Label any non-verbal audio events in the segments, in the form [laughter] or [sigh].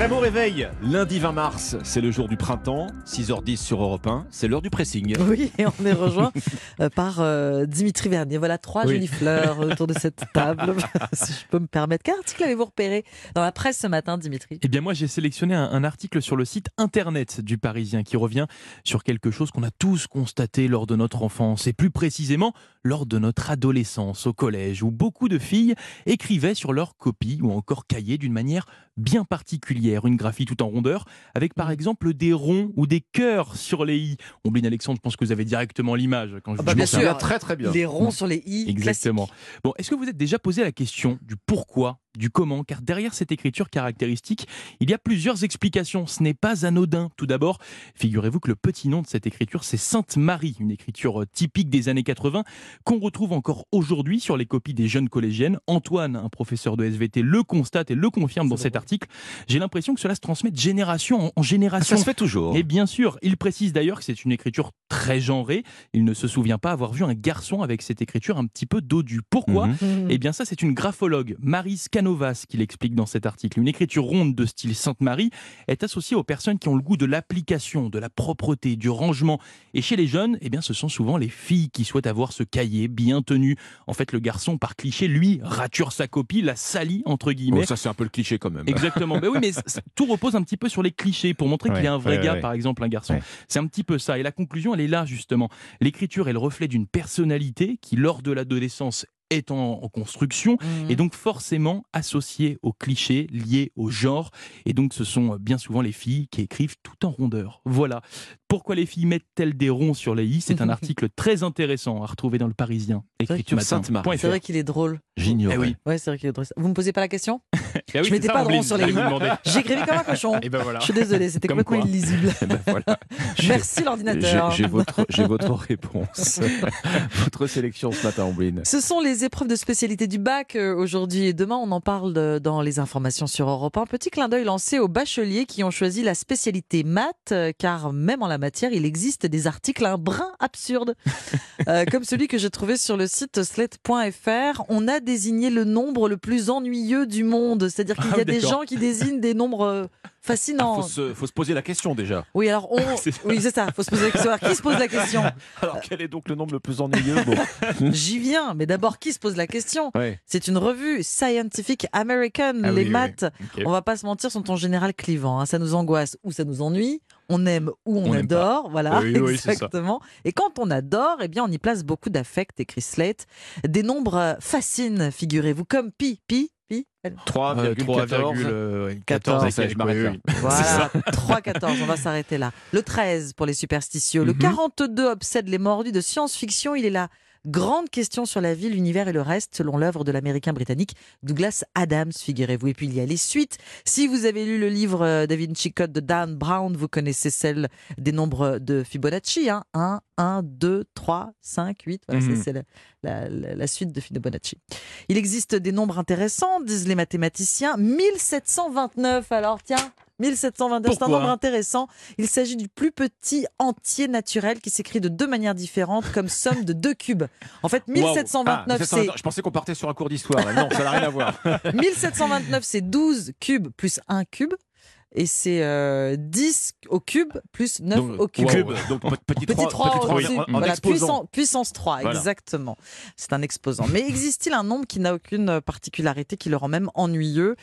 Très bon réveil, lundi 20 mars, c'est le jour du printemps, 6h10 sur Europe 1, c'est l'heure du pressing. Oui, et on est rejoint euh, par euh, Dimitri Vernier. Voilà trois Oui. jolies fleurs autour de cette table, [laughs] [laughs] si je peux me permettre. Quel article avez-vous repéré dans la presse ce matin, Dimitri? Eh bien moi j'ai sélectionné un, un article sur le site internet du Parisien qui revient sur quelque chose qu'on a tous constaté lors de notre enfance et plus précisément lors de notre adolescence au collège où beaucoup de filles écrivaient sur leurs copies ou encore cahiers d'une manière bien particulière, une graphie tout en rondeur avec par exemple des ronds ou des cœurs sur les i. Ombline Alexandre, je pense que vous avez directement l'image quand je Ah bah, vous bien ça. sûr. très très bien. Les ronds sur les i. Exactement. Bon, est-ce que vous êtes déjà posé la question du pourquoi, du comment Car derrière cette écriture caractéristique, il y a plusieurs explications. Ce n'est pas anodin. Tout d'abord, figurez-vous que le petit nom de cette écriture, c'est Sainte Marie, une écriture euh, typique des années 80 qu'on retrouve encore aujourd'hui sur les copies des jeunes collégiennes. Antoine, un professeur de SVT, le constate et le confirme dans cet article. J'ai l'impression que cela se transmet de génération en- Ah, génération. Ça se fait toujours. Et bien sûr, il précise d'ailleurs que c'est une écriture très genrée. Il ne se souvient pas avoir vu un garçon avec cette écriture un petit peu dodue. Pourquoi? Mhm. Mmh. Eh bien ça, c'est une graphologue, Marie Canovas, qui l'explique dans cet article. Une écriture ronde de style Sainte-Marie est associée aux personnes qui ont le goût de l'application, de la propreté, du rangement. Et chez les jeunes, eh bien, ce sont souvent les filles qui souhaitent avoir ce cahier bien tenu. En fait, le garçon, par cliché, lui, rature sa copie, la salit, entre guillemets. Bon, ça c'est un peu le cliché quand même. Exactement. Ben oui, mais [laughs] tout repose un petit peu sur les clichés pour montrer qu'il Ouais, est un vrai ouais, gars, ouais. par exemple, un garçon. C'est un petit peu ça. Et la conclusion, elle est là, justement. L'écriture est le reflet d'une personnalité qui, lors de l'adolescence, est en, en construction Mmh. et donc forcément associée aux clichés liés au genre. Et donc, ce sont bien souvent les filles qui écrivent tout en rondeur. Voilà. Pourquoi les filles mettent-elles des ronds sur les i? C'est un [laughs] article très intéressant à retrouver dans le Parisien. Écriture Matin. Sainte-Marie. Point C'est vrai qu'il est drôle. J'ignorais. Eh oui. Ouais, c'est vrai qu'il est drôle. Vous me posez pas la question? [laughs] Eh oui, Je mettais ça, pas de ronds sur les i. [laughs] J'écrivais comme un cochon. Et ben voilà. Je suis désolée, c'était Comme complètement quoi. illisible. Eh ben voilà. Merci l'ordinateur. j'ai votre, réponse. votre sélection ce matin, Ombline. Ce sont les épreuves de spécialité du bac euh, aujourd'hui et demain. On en parle de- dans les informations sur Europe 1. Petit clin d'œil lancé aux bacheliers qui ont choisi la spécialité maths, euh, car même en la matière, il existe des articles un brin absurdes, [laughs] Euh, comme celui que j'ai trouvé sur le site slate.fr. On a désigné le nombre le plus ennuyeux du monde, c'est-à-dire qu'il y a Ah, des gens qui désignent des nombres euh, fascinants. Faut se, faut se poser la question déjà. Oui, alors on, [laughs] C'est- oui, c'est ça. Faut se poser la question. Alors, qui se pose la question? Alors quel est donc le nombre le plus ennuyeux? Bon. [laughs] J'y viens, mais d'abord, qui se pose la question Ouais. C'est une revue Scientific American. Ah Les oui, oui, maths, Ok. on va pas se mentir, sont en général clivants. hein. Ça nous angoisse ou ça nous ennuie. On aime ou on, adore. Voilà, Oui, exactement. Et quand on adore, eh bien, on y place beaucoup d'affect, écrit Slate. Des nombres fascinent, figurez-vous, comme pi, pi, pi. 3,14. Euh, 14, avec [laughs] ça, quelques- je m'arrête oui, là. oui. Voilà, 3, 14, on va s'arrêter là. Le 13 pour les superstitieux. Le Mhm. 42 obsède les mordus de science-fiction. Il est la grande question sur la vie, l'univers et le reste, selon l'œuvre de l'américain britannique Douglas Adams, figurez-vous. Et puis il y a les suites. Si vous avez lu le livre euh, Da Vinci Code de Dan Brown, vous connaissez celle des nombres de Fibonacci. Hein. 1, 1, 2, 3, 5, 8. Voilà, Mhm. c'est- la- la- la suite de Fibonacci. Il existe des nombres intéressants, disent les mathématiciens. 1729, alors tiens. 1729, c'est un nombre intéressant. Il s'agit du plus petit entier naturel qui s'écrit de deux manières différentes comme somme de deux cubes. En fait, Waouh. 1729, Ah, c'est 1729, Je pensais qu'on partait sur un cours d'histoire. Non, ça n'a rien à voir. [laughs] 1729, c'est 12 cubes plus 1 cube. Et c'est euh, 10 au cube plus 9 Donc, au cube. cube, donc pe- petit 3, Petit 3, petit 3 au-dessus. en, en Voilà, exposant. puissance, puissance 3, Voilà. exactement. C'est un exposant. Mais existe-t-il un nombre qui n'a aucune particularité, qui le rend même ennuyeux?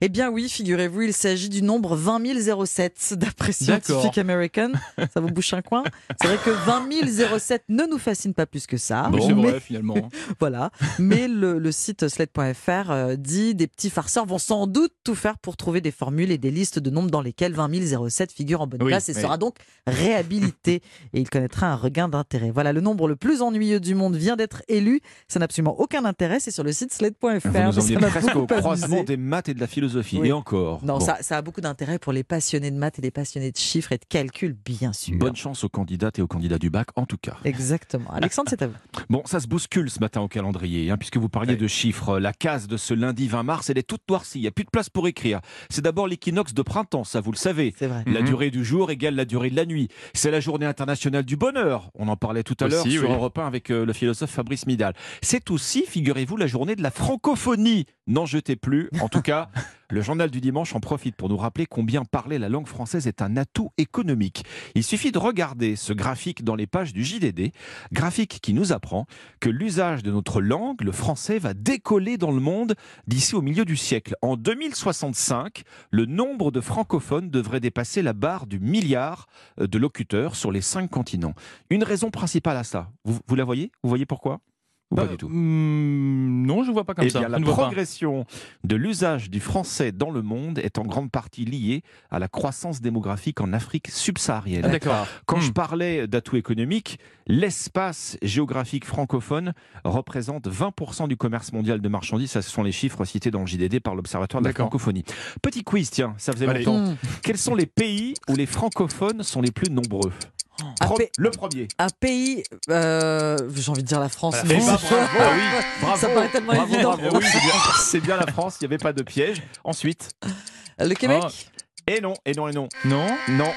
Eh bien oui, figurez-vous, il s'agit du nombre 20 007, [laughs] d'après Scientific. American. Ça vous bouche un coin? C'est vrai que 20 007 ne nous fascine pas plus que ça. Oui, c'est mais- finalement. [laughs] voilà. Mais le, le site sled.fr euh, dit des petits farceurs vont sans doute tout faire pour trouver des formules et des listes de nombres dans lesquels 20 007 figure en bonne Oui, place et oui. sera donc réhabilité. [laughs] et il connaîtra un regain d'intérêt. Voilà, le nombre le plus ennuyeux du monde vient d'être élu. Ça n'a absolument aucun intérêt. C'est sur le site sled.fr. Vous presque au croisement des maths et de la philosophie. Oui. Et encore. Non, Bon. ça, ça a beaucoup d'intérêt pour les passionnés de maths et les passionnés de chiffres et de calcul, bien sûr. Bonne chance aux candidates et aux candidats du bac, en tout cas. Exactement. [laughs] Alexandre, c'est à vous. Bon, ça se bouscule ce matin au calendrier, hein, puisque vous parliez de chiffres. La case de ce lundi 20 mars, elle est toute noircie. Il n'y a plus de place pour écrire. C'est d'abord l'équinoxe de printemps, ça vous le savez. C'est vrai. La Mhm. durée du jour égale la durée de la nuit. C'est la journée internationale du bonheur. On en parlait tout à l'heure sur oui. Europe 1 avec euh, le philosophe Fabrice Midal. C'est aussi, figurez-vous, la journée de la francophonie. N'en jetez plus. En tout cas, [laughs] Le journal du dimanche en profite pour nous rappeler combien parler la langue française est un atout économique. Il suffit de regarder ce graphique dans les pages du JDD, graphique qui nous apprend que l'usage de notre langue, le français, va décoller dans le monde d'ici au milieu du siècle. En 2065, le nombre de francophones devrait dépasser la barre du milliard de locuteurs sur les cinq continents. Une raison principale à ça, vous, vous la voyez? Vous voyez pourquoi? Ou Bah, pas du tout hmm, non, je vois pas comme eh ça. bien, la ne progression de l'usage du français dans le monde est en grande partie liée à la croissance démographique en Afrique subsaharienne. Ah, D'accord. Quand Hmm. je parlais d'atout économique, l'espace géographique francophone représente 20% du commerce mondial de marchandises. Ça, ce sont les chiffres cités dans le JDD par l'Observatoire de la francophonie. Petit quiz, tiens, ça faisait Allez. longtemps. Hmm. Quels sont les pays où les francophones sont les plus nombreux? Pro- pa- Le premier. Un pays, euh, j'ai envie de dire la France. Voilà. mais c'est- [laughs] bravo, ah oui, bravo, Ça paraît tellement bravo, évident. Oui, [laughs] c'est bien, la France, il n'y avait pas de piège. Ensuite, Le Québec Oh. et non, et non, et non. Non Non.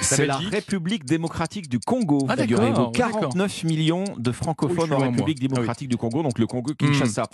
C'est la République démocratique du Congo, Ah, figurez-vous. d'accord, d'accord. 49 millions de francophones en République moi. Ah démocratique du Congo, donc le Congo Kinshasa.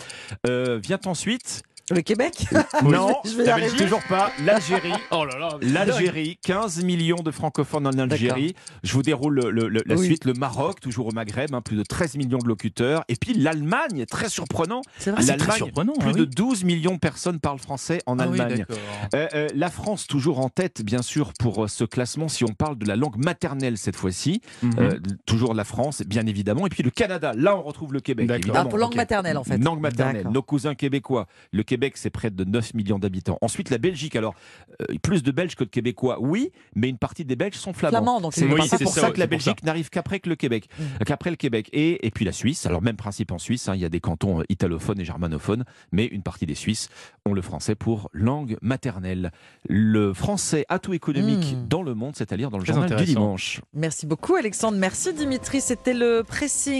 Euh, vient ensuite, Le Québec [laughs] non, je vais toujours pas, l'Algérie. [laughs] Oh là là L'Algérie, 15 millions de francophones en Algérie. Je vous déroule le- le- le- la Oui. suite. Le Maroc, toujours au Maghreb, hein, plus de 13 millions de locuteurs. Et puis l'Allemagne, très surprenant. C'est vrai. C'est très L'Allemagne, surprenant. plus ah de oui. 12 millions de personnes parlent français en Ah oui, Allemagne. d'accord. Euh, euh, la France, toujours en tête, bien sûr, pour euh, ce classement, si on parle de la langue maternelle cette fois-ci. Mhm. Euh, toujours la France, bien évidemment. Et puis le Canada, là, on retrouve le Québec. D'accord. évidemment. Ah, pour langue Ok. maternelle, en fait. Langue maternelle, D'accord. nos cousins québécois. Le Québec, c'est près de 9 millions d'habitants. Ensuite, la Belgique. Alors, euh, plus de Belges que de Québécois, oui, mais une partie des Belges sont flamands. Flamand, donc C'est Oui, pour ça, que la Belgique n'arrive qu'après que le Québec, Mm. qu'après le Québec. Et, et puis la Suisse. Alors même principe en Suisse. hein, il y a des cantons euh, italophones et germanophones, mais une partie des Suisses ont le français pour langue maternelle. Le français atout économique Mm. dans le monde, c'est-à-dire dans le Très journal du dimanche. Merci beaucoup, Alexandre. Merci, Dimitri. C'était le pressing.